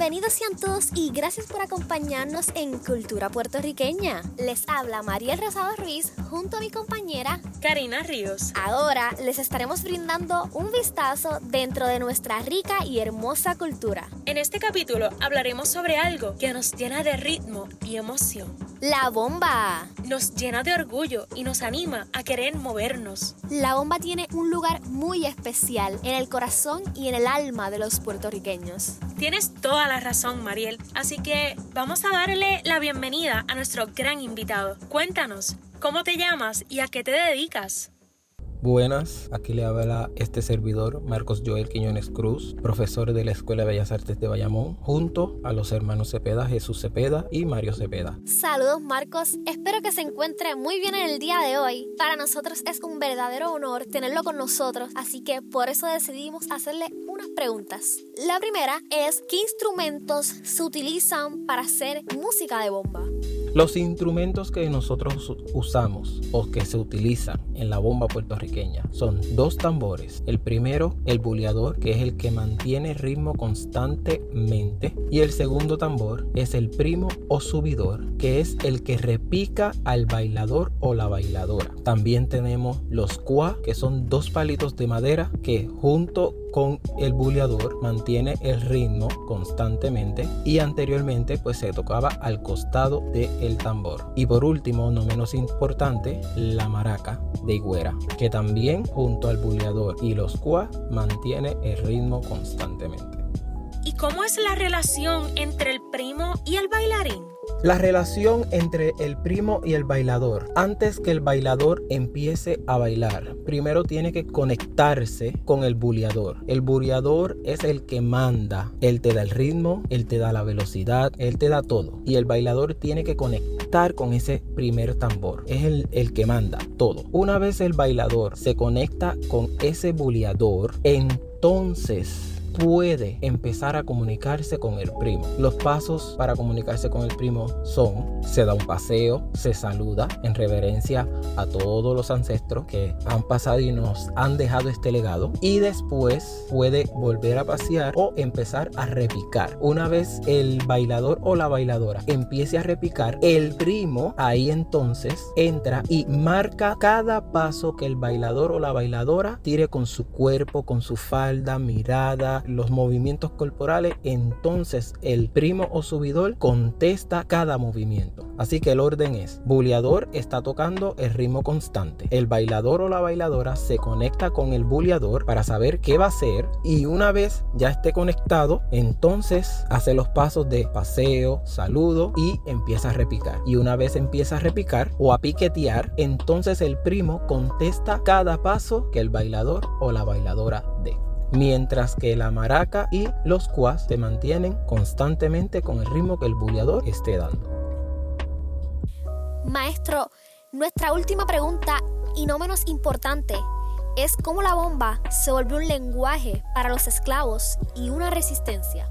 Bienvenidos sean todos y gracias por acompañarnos en Cultura Puertorriqueña. Les habla Mariel Rosado Ruiz junto a mi compañera Karina Ríos. Ahora les estaremos brindando un vistazo dentro de nuestra rica y hermosa cultura. En este capítulo hablaremos sobre algo que nos llena de ritmo y emoción. La bomba. Nos llena de orgullo y nos anima a querer movernos. La bomba tiene un lugar muy especial en el corazón y en el alma de los puertorriqueños. Tienes toda la razón, Mariel. Así que vamos a darle la bienvenida a nuestro gran invitado. Cuéntanos, ¿cómo te llamas y a qué te dedicas? Buenas, aquí le habla este servidor, Marcos Joel Quiñones Cruz, profesor de la Escuela de Bellas Artes de Bayamón, junto a los hermanos Cepeda, Jesús Cepeda y Mario Cepeda. Saludos Marcos, espero que se encuentre muy bien en el día de hoy. Para nosotros es un verdadero honor tenerlo con nosotros, así que por eso decidimos hacerle unas preguntas. La primera es, ¿qué instrumentos se utilizan para hacer música de bomba? Los instrumentos que nosotros usamos o que se utilizan en la bomba puertorriqueña son dos tambores. El primero, el buleador, que es el que mantiene ritmo constantemente. Y el segundo tambor es el primo o subidor, que es el que repica al bailador o la bailadora. También tenemos los cuá, que son dos palitos de madera que junto con el buleador mantiene el ritmo constantemente y anteriormente pues se tocaba al costado del tambor y por último no menos importante la maraca de higuera que también junto al buleador y los cuá mantiene el ritmo constantemente ¿Y cómo es la relación entre el primo y el bailarín? La relación entre el primo y el bailador. Antes que el bailador empiece a bailar, primero tiene que conectarse con el buleador. El buleador es el que manda. Él te da el ritmo, él te da la velocidad, él te da todo. Y el bailador tiene que conectar con ese primer tambor. Es el, el que manda todo. Una vez el bailador se conecta con ese buleador, entonces puede empezar a comunicarse con el primo. Los pasos para comunicarse con el primo son, se da un paseo, se saluda en reverencia a todos los ancestros que han pasado y nos han dejado este legado y después puede volver a pasear o empezar a repicar. Una vez el bailador o la bailadora empiece a repicar, el primo ahí entonces entra y marca cada paso que el bailador o la bailadora tire con su cuerpo, con su falda, mirada, los movimientos corporales, entonces el primo o subidor contesta cada movimiento. Así que el orden es, buleador está tocando el ritmo constante. El bailador o la bailadora se conecta con el buleador para saber qué va a hacer y una vez ya esté conectado, entonces hace los pasos de paseo, saludo y empieza a repicar. Y una vez empieza a repicar o a piquetear, entonces el primo contesta cada paso que el bailador o la bailadora dé mientras que la maraca y los cuas se mantienen constantemente con el ritmo que el buleador esté dando. Maestro, nuestra última pregunta y no menos importante es cómo la bomba se volvió un lenguaje para los esclavos y una resistencia.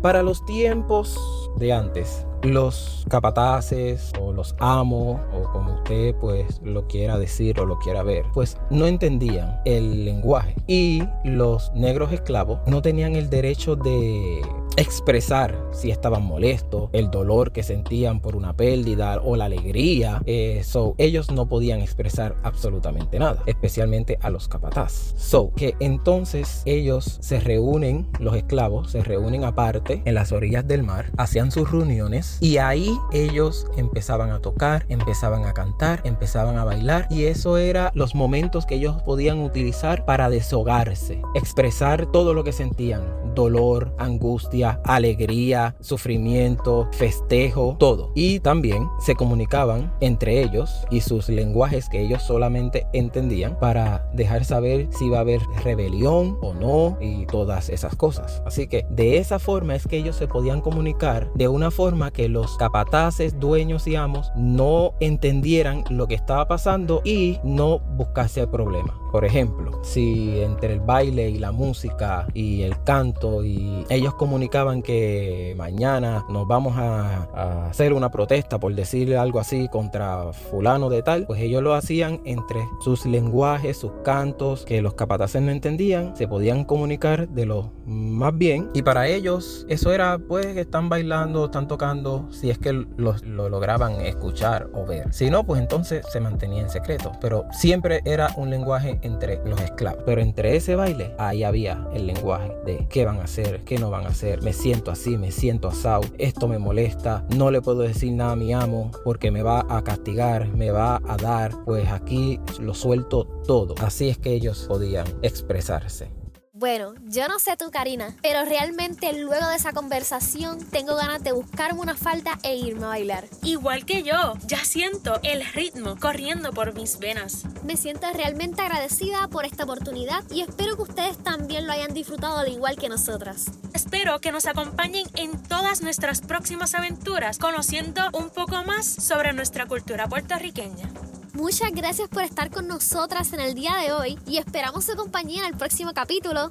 Para los tiempos de antes, los capataces o los amos o como usted pues lo quiera decir o lo quiera ver, pues no entendían el lenguaje. Y los negros esclavos no tenían el derecho de expresar si estaban molestos, el dolor que sentían por una pérdida o la alegría. eh, ellos no podían expresar absolutamente nada, especialmente a los capataz. So, que entonces ellos se reúnen, los esclavos se reúnen aparte en las orillas del mar, hacían sus reuniones y ahí ellos empezaban a tocar, empezaban a cantar, empezaban a bailar y eso era los momentos que ellos podían utilizar para deshogarse, expresar todo lo que sentían, dolor, angustia, alegría, sufrimiento, festejo, todo. Y también se comunicaban entre ellos y sus lenguajes que ellos solamente entendían para dejar saber si iba a haber rebelión o no y todas esas cosas. Así que de esa forma es que ellos se podían comunicar de una forma que los capataces, dueños y amos no entendieran lo que estaba pasando y no buscase el problema. Por ejemplo, si entre el baile y la música y el canto y ellos comunicaban que mañana nos vamos a, hacer una protesta por decirle algo así contra fulano de tal, pues ellos lo hacían entre sus lenguajes, sus cantos, que los capataces no entendían, se podían comunicar de lo más bien y para ellos eso era pues que están bailando, están tocando, si es que lo, lo lograban escuchar o ver. Si no, pues entonces se mantenía en secreto, pero siempre era un lenguaje entre los esclavos. Pero entre ese baile, ahí había el lenguaje de qué van a hacer, qué no van a hacer, me siento así, me siento asado, esto me molesta, no le puedo decir nada a mi amo porque me va a castigar, me va a dar, pues aquí lo suelto todo. Así es que ellos podían expresarse. Bueno, yo no sé tú, Karina, pero realmente luego de esa conversación tengo ganas de buscarme una falda e irme a bailar. Igual que yo, ya siento el ritmo corriendo por mis venas. Me siento realmente agradecida por esta oportunidad y espero que ustedes también lo hayan disfrutado al igual que nosotras. Espero que nos acompañen en todas nuestras próximas aventuras, conociendo un poco más sobre nuestra cultura puertorriqueña. Muchas gracias por estar con nosotras en el día de hoy y esperamos su compañía en el próximo capítulo.